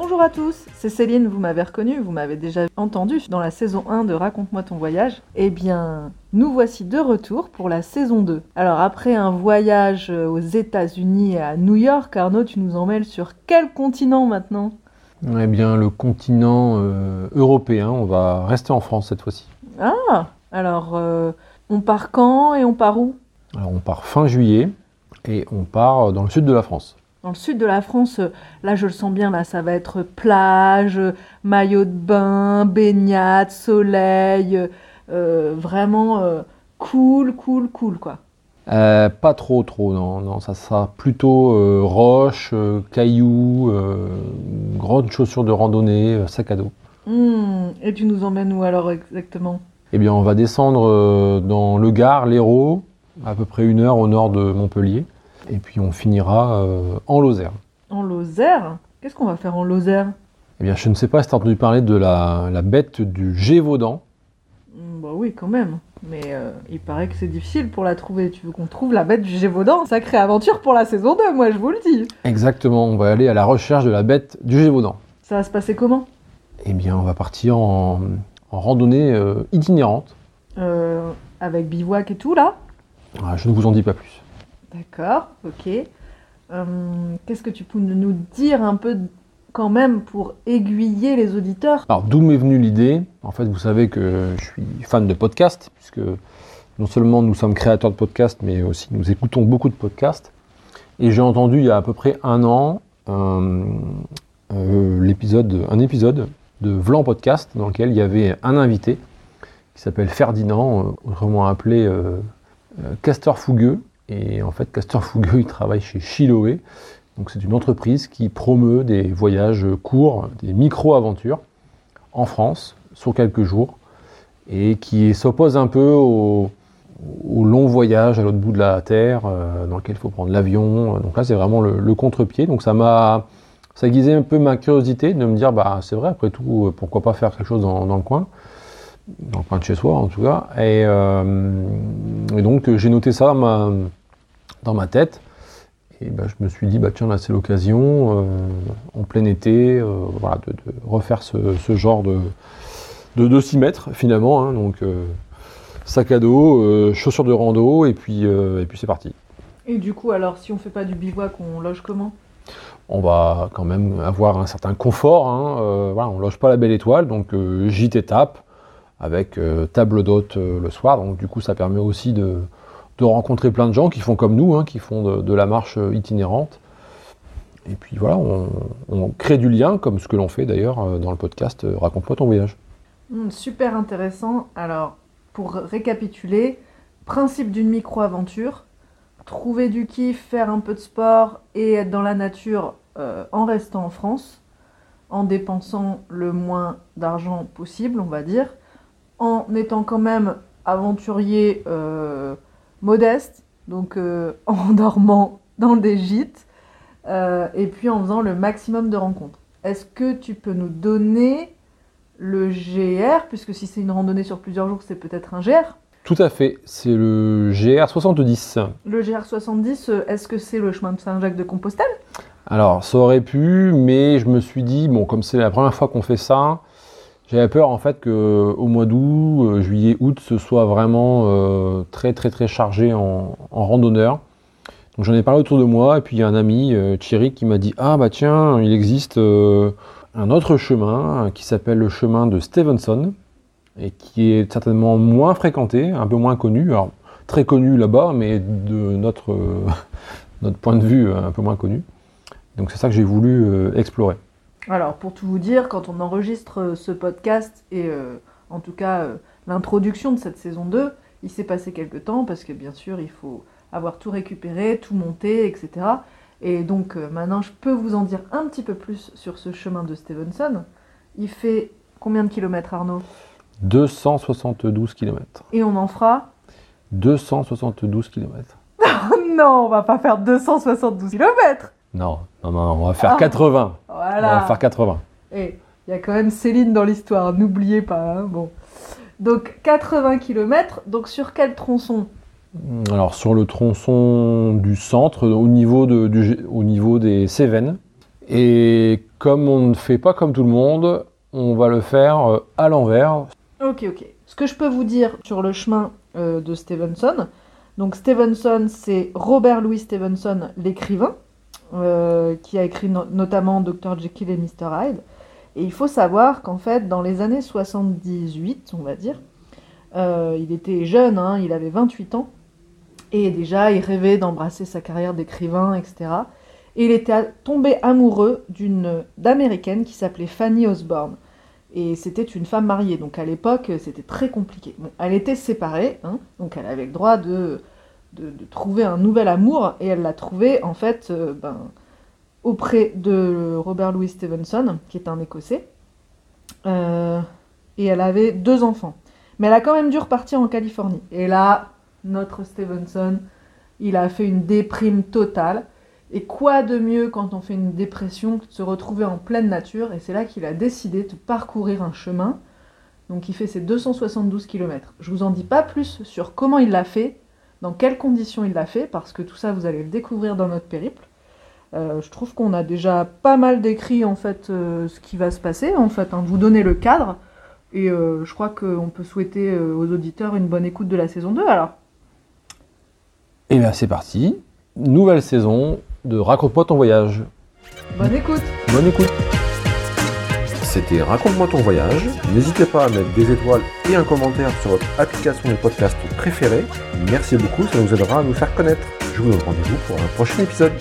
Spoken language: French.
Bonjour à tous, c'est Céline, vous m'avez reconnu, vous m'avez déjà entendu dans la saison 1 de Raconte-moi ton voyage. Eh bien, nous voici de retour pour la saison 2. Alors après un voyage aux États-Unis et à New York, Arnaud, tu nous emmènes sur quel continent maintenant? Eh bien, le continent euh, européen, on va rester en France cette fois-ci. Ah, alors euh, on part quand et on part où? Alors, on part fin juillet et on part dans le sud de la France. Dans le sud de la France, euh, là je le sens bien, là ça va être plage, maillot de bain, baignade, soleil, euh, vraiment euh, cool, cool, cool quoi. Euh, pas trop, trop, non, non, ça sera plutôt roche, cailloux, grandes chaussures de randonnée, sac à dos. Hmm, et tu nous emmènes où alors exactement? Eh bien, on va descendre dans le Gard, l'Hérault, à peu près une heure au nord de Montpellier, et puis on finira euh, en Lozère. En Lozère Qu'est-ce qu'on va faire en Lozère? Eh bien, je ne sais pas si tu as entendu parler de la, la bête du Gévaudan. Hmm, Bah oui quand même, mais euh, il paraît que c'est difficile pour la trouver. Tu veux qu'on trouve la bête du Gévaudan? Sacrée aventure pour la saison 2, moi je vous le dis. Exactement, on va aller à la recherche de la bête du Gévaudan. Ça va se passer comment? Eh bien, on va partir en, en randonnée euh, itinérante. Euh, Avec bivouac et tout là? Ah, je ne vous en dis pas plus. D'accord, ok. Euh, Qu'est-ce que tu peux nous dire un peu quand même pour aiguiller les auditeurs? Alors, d'où m'est venue l'idée? En fait, vous savez que je suis fan de podcasts, puisque non seulement nous sommes créateurs de podcasts, mais aussi nous écoutons beaucoup de podcasts. Et j'ai entendu il y a à peu près un an un, euh, épisode de Vlan Podcast dans lequel il y avait un invité qui s'appelle Ferdinand, euh, autrement appelé Castor Fougueux. Et en fait, Castor Fougueux, il travaille chez Chiloé. Donc c'est une entreprise qui promeut des voyages courts, des micro-aventures en France sur quelques jours et qui s'oppose un peu au, au long voyage à l'autre bout de la Terre euh, dans lequel il faut prendre l'avion. Donc là, c'est vraiment le, contre-pied. Donc ça m'a ça a aiguisé un peu ma curiosité de me dire, bah c'est vrai, après tout, euh, pourquoi pas faire quelque chose dans, le coin, dans le coin de chez soi en tout cas. Et, euh, et donc j'ai noté ça ma, dans ma tête. Et bah, je me suis dit, bah, tiens, là, c'est l'occasion, euh, en plein été, euh, voilà, de, de refaire ce, ce genre de, de, de 6 mètres, finalement. hein. donc, euh, sac à dos, chaussures de rando, et puis, et puis c'est parti. Et du coup, alors si on fait pas du bivouac, on loge comment? On va quand même avoir un certain confort. Hein, voilà, on loge pas la belle étoile, donc gîte étape, avec table d'hôte le soir. Donc, du coup, ça permet aussi de, de rencontrer plein de gens qui font comme nous, hein, qui font de, la marche euh, itinérante. Et puis voilà, on, crée du lien, comme ce que l'on fait d'ailleurs euh, dans le podcast euh, Raconte-moi ton voyage. Hmm, Super intéressant. Alors, pour récapituler, principe d'une micro-aventure, trouver du kiff, faire un peu de sport et être dans la nature en restant en France, en dépensant le moins d'argent possible, on va dire, en étant quand même aventurier modeste, donc euh, en dormant dans des gîtes, euh, et puis en faisant le maximum de rencontres. Est-ce que tu peux nous donner le GR, puisque si c'est une randonnée sur plusieurs jours, c'est peut-être un GR. Tout à fait, c'est le GR70. Le GR70, euh, est-ce que c'est le chemin de Saint-Jacques-de-Compostelle? Alors, ça aurait pu, mais je me suis dit, bon, comme c'est la première fois qu'on fait ça, j'avais peur en fait que au mois d'août, euh, juillet, août, ce soit vraiment euh, très très très chargé en, en randonneurs. Donc j'en ai parlé autour de moi, et puis il y a un ami, euh, Thierry, qui m'a dit, ah bah tiens, il existe euh, un autre chemin euh, qui s'appelle le chemin de Stevenson, et qui est certainement moins fréquenté, un peu moins connu, alors très connu là-bas, mais de notre, euh, notre point de vue, euh, un peu moins connu. Donc c'est ça que j'ai voulu euh, explorer. Alors, pour tout vous dire, quand on enregistre euh, ce podcast, et euh, en tout cas euh, l'introduction de cette saison 2, il s'est passé quelques temps, parce que bien sûr, il faut avoir tout récupéré, tout monté, etc. Et donc euh, maintenant, je peux vous en dire un petit peu plus sur ce chemin de Stevenson. Il fait combien de kilomètres, Arnaud? 272 km. Et on en fera? 272 km. Non, on va pas faire 272 kilomètres Non, non, non, on va faire Ah. 80. On Voilà va faire 80. Et il y a quand même Céline dans l'histoire, n'oubliez pas. hein, bon. Donc 80 km, donc sur quel tronçon? Alors sur le tronçon du centre, au niveau, de- du, au niveau des Cévennes. Et comme on ne fait pas comme tout le monde, on va le faire euh, à l'envers. Ok, ok. Ce que je peux vous dire sur le chemin euh, de Stevenson, donc Stevenson, c'est Robert Louis Stevenson, l'écrivain, euh, qui a écrit no- notamment Dr. Jekyll et Mr. Hyde. Et il faut savoir qu'en fait, dans les années 78, on va dire, euh, il était jeune, hein, il avait 28 ans, et déjà il rêvait d'embrasser sa carrière d'écrivain, etc. Et il était tombé amoureux d'une d'américaine qui s'appelait Fanny Osborne. Et c'était une femme mariée, donc à l'époque c'était très compliqué. Elle était séparée, hein, donc elle avait le droit de, de, trouver un nouvel amour, et elle l'a trouvé en fait euh, ben, auprès de Robert Louis Stevenson, qui est un Écossais. Euh, et elle avait deux enfants. Mais elle a quand même dû repartir en Californie. Et là, notre Stevenson, il a fait une déprime totale. Et quoi de mieux quand on fait une dépression que de se retrouver en pleine nature? Et c'est là qu'il a décidé de parcourir un chemin. Donc il fait ses 272 km. Je vous en dis pas plus sur comment il l'a fait, dans quelles conditions il l'a fait, parce que tout ça vous allez le découvrir dans notre périple. Euh, je trouve qu'on a déjà pas mal décrit en fait euh, ce qui va se passer, en fait, hein, vous donner le cadre. Et euh, je crois qu'on peut souhaiter aux auditeurs une bonne écoute de la saison 2 alors. Et bien c'est parti, nouvelle saison de Raconte-moi ton voyage. Bonne écoute Bonne écoute C'était Raconte-moi ton voyage. N'hésitez pas à mettre des étoiles et un commentaire sur votre application de podcast préférée. Merci beaucoup, ça nous aidera à nous faire connaître. Je vous donne rendez-vous pour un prochain épisode.